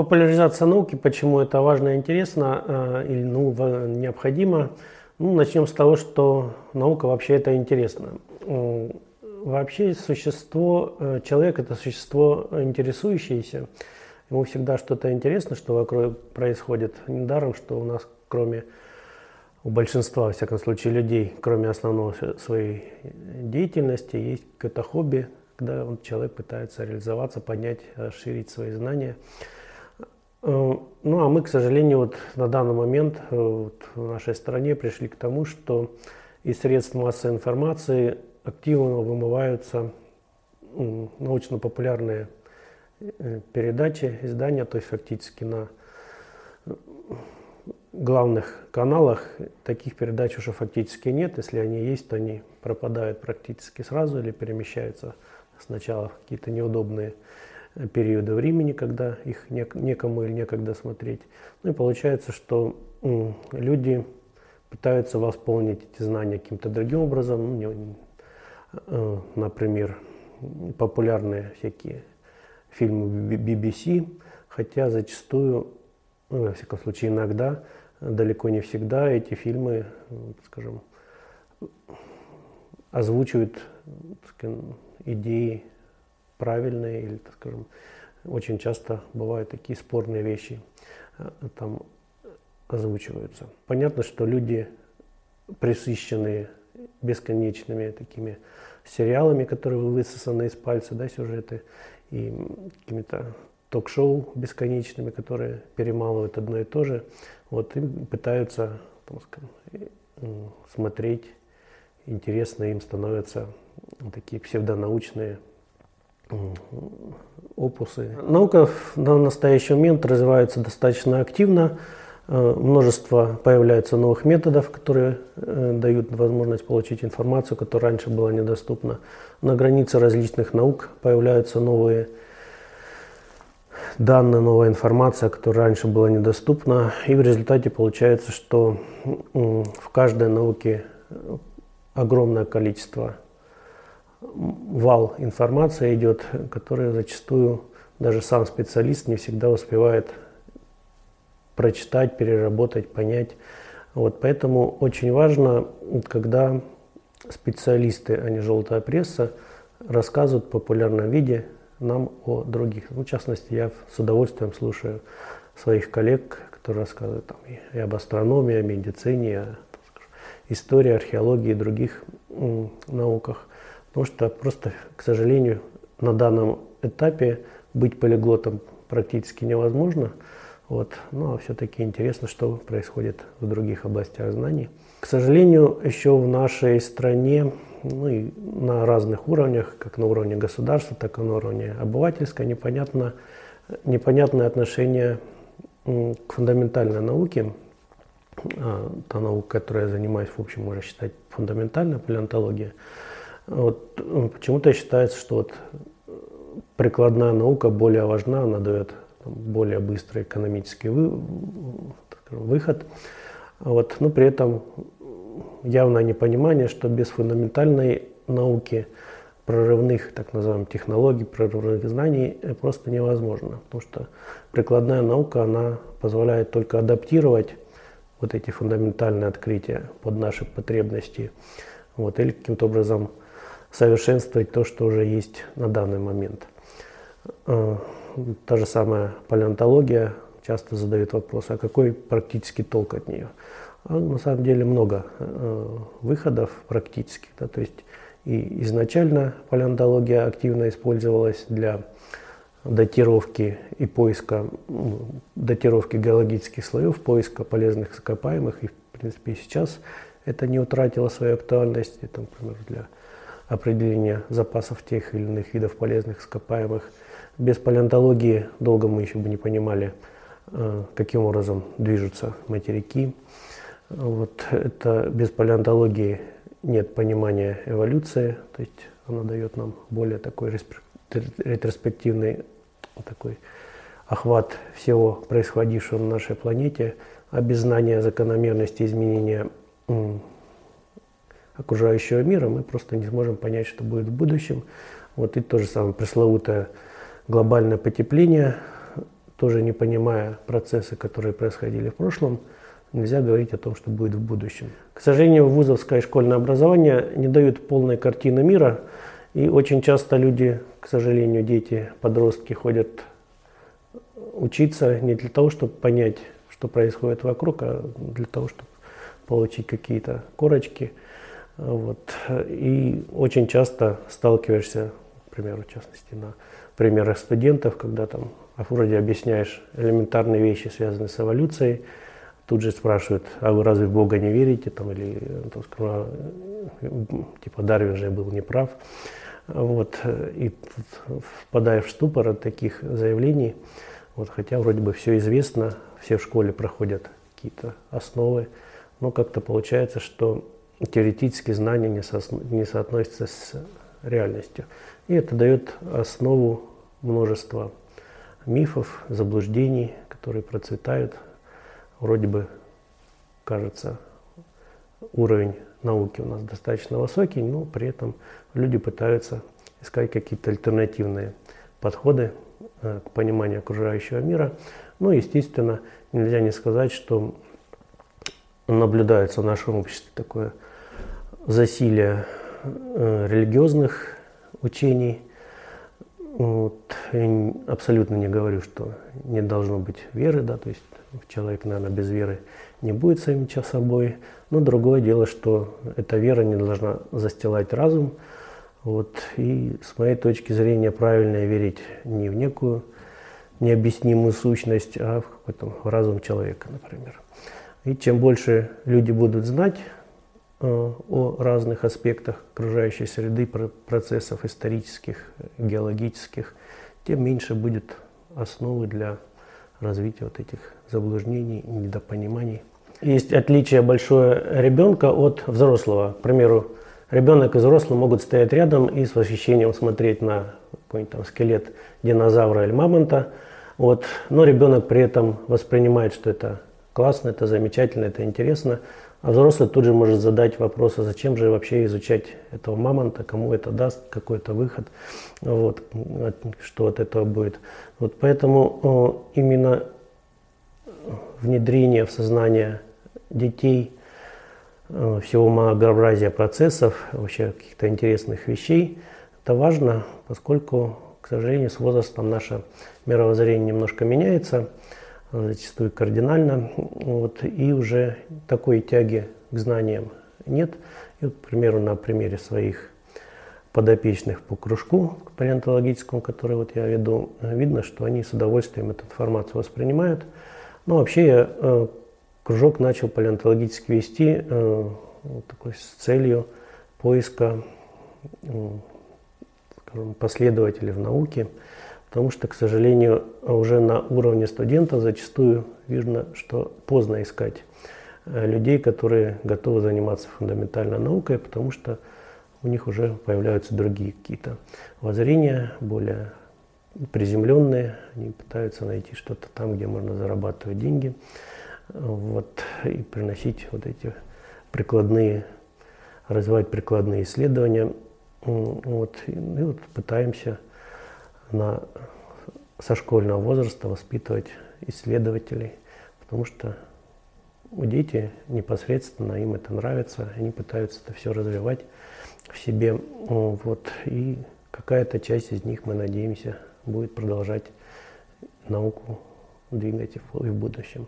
Популяризация науки, почему это важно и интересно, э, или ну, необходимо. Ну, начнем с того, что наука вообще это интересно. Вообще существо, э, человек это существо интересующееся. Ему всегда что-то интересно, что вокруг происходит. Недаром, что у нас кроме у большинства, во всяком случае, людей, кроме основного своей деятельности, есть какое-то хобби, когда человек пытается реализоваться, поднять, расширить свои знания. Э, ну а мы, к сожалению, вот на данный момент э, вот в нашей стране пришли к тому, что из средств массовой информации активно вымываются научно-популярные э, передачи, издания, то есть фактически на главных каналах таких передач уже фактически нет. Если они есть, то они пропадают практически сразу или перемещаются сначала в какие-то неудобные периоды времени, когда их некому или некогда смотреть. Ну и получается, что люди пытаются восполнить эти знания каким-то другим образом. Ну, э, например, популярные всякие фильмы BBC, хотя зачастую, ну, во всяком случае иногда, далеко не всегда эти фильмы, скажем, озвучивают скажем, идеи правильные или, так скажем, очень часто бывают такие спорные вещи э, там озвучиваются. Понятно, что люди присыщенные бесконечными такими сериалами, которые высосаны из пальца, да, сюжеты, и какими-то ток-шоу бесконечными, которые перемалывают одно и то же, вот им пытаются там, скажем, смотреть, интересно им становятся такие псевдонаучные опусы. Наука на настоящий момент развивается достаточно активно. Э, множество появляется новых методов, которые э, дают возможность получить информацию, которая раньше была недоступна. На границе различных наук появляются новые данные, новая информация, которая раньше была недоступна. И в результате получается, что в каждой науке огромное количество вал информации идет, который зачастую даже сам специалист не всегда успевает прочитать, переработать, понять. Вот, поэтому очень важно, когда специалисты, а не желтая пресса, рассказывают в популярном виде нам о других. Ну, в частности, я с удовольствием слушаю своих коллег, которые рассказывают там, и об астрономии, о медицине, о истории, археологии и других науках. Потому что просто, к сожалению, на данном этапе быть полиглотом практически невозможно. Вот. Ну а все-таки интересно, что происходит в других областях знаний. К сожалению, еще в нашей стране ну, и на разных уровнях, как на уровне государства, так и на уровне обывательского, непонятно, непонятное отношение к фундаментальной науке. А, та наука, которой я занимаюсь, в общем, можно считать фундаментальной, палеонтология. Вот, почему-то считается, что вот прикладная наука более важна, она дает более быстрый экономический вы, выход. Вот, но при этом явное непонимание, что без фундаментальной науки, прорывных, так называемых, технологий, прорывных знаний просто невозможно. Потому что прикладная наука, она позволяет только адаптировать вот эти фундаментальные открытия под наши потребности. Вот, или каким-то образом совершенствовать то, что уже есть на данный момент. А, та же самая палеонтология часто задает вопрос, а какой практический толк от нее? А на самом деле много э, выходов практических. Да, то есть и изначально палеонтология активно использовалась для датировки и поиска, датировки геологических слоев, поиска полезных ископаемых. И, в принципе, сейчас это не утратило свою актуальность, это, например, для определения запасов тех или иных видов полезных ископаемых. Без палеонтологии долго мы еще бы не понимали, э, каким образом движутся материки. Вот это без палеонтологии нет понимания эволюции, то есть она дает нам более такой ретроспективный такой охват всего происходившего на нашей планете, а без знания закономерности изменения окружающего мира, мы просто не сможем понять, что будет в будущем. Вот и то же самое пресловутое глобальное потепление, тоже не понимая процессы, которые происходили в прошлом, нельзя говорить о том, что будет в будущем. К сожалению, вузовское школьное образование не дает полной картины мира, и очень часто люди, к сожалению, дети, подростки ходят учиться не для того, чтобы понять, что происходит вокруг, а для того, чтобы получить какие-то корочки. Вот. И очень часто сталкиваешься, к примеру, в частности, на примерах студентов, когда там вроде объясняешь элементарные вещи, связанные с эволюцией, тут же спрашивают, а вы разве в Бога не верите, там, или там, скажем, типа Дарвин же был неправ. Вот, и впадая в ступор от таких заявлений, вот, хотя вроде бы все известно, все в школе проходят какие-то основы, но как-то получается, что теоретические знания не, со, не соотносятся с реальностью. И это дает основу множества мифов, заблуждений, которые процветают. Вроде бы, кажется, уровень науки у нас достаточно высокий, но при этом люди пытаются искать какие-то альтернативные подходы э, к пониманию окружающего мира. Ну, естественно, нельзя не сказать, что наблюдается в нашем обществе такое засилие э, религиозных учений. Вот. Абсолютно не говорю, что не должно быть веры, да, то есть человек, наверное, без веры не будет самим собой. Но другое дело, что эта вера не должна застилать разум. Вот. И с моей точки зрения правильно верить не в некую необъяснимую сущность, а в какой-то разум человека, например. И чем больше люди будут знать о разных аспектах окружающей среды, процессов исторических, геологических, тем меньше будет основы для развития вот этих заблуждений, недопониманий. Есть отличие большое ребенка от взрослого. К примеру, ребенок и взрослый могут стоять рядом и с восхищением смотреть на какой-нибудь там скелет динозавра или мамонта. Вот. Но ребенок при этом воспринимает, что это классно, это замечательно, это интересно. А взрослый тут же может задать вопрос, а зачем же вообще изучать этого мамонта, кому это даст какой-то выход, вот, что от этого будет. Вот поэтому именно внедрение в сознание детей всего многообразия процессов, вообще каких-то интересных вещей, это важно, поскольку, к сожалению, с возрастом наше мировоззрение немножко меняется – зачастую кардинально, вот, и уже такой тяги к знаниям нет. И вот, к примеру, на примере своих подопечных по кружку палеонтологическому, который вот я веду, видно, что они с удовольствием эту информацию воспринимают. Но вообще я э, кружок начал палеонтологически вести э, такой с целью поиска э, скажем, последователей в науке, Потому что, к сожалению, уже на уровне студентов зачастую видно, что поздно искать э, людей, которые готовы заниматься фундаментальной наукой, потому что у них уже появляются другие какие-то воззрения, более приземленные, они пытаются найти что-то там, где можно зарабатывать деньги, вот, и приносить вот эти прикладные, развивать прикладные исследования. Вот, и вот пытаемся на, со школьного возраста воспитывать исследователей, потому что у дети непосредственно им это нравится, они пытаются это все развивать в себе. Вот, и какая-то часть из них, мы надеемся, будет продолжать науку двигать и в будущем.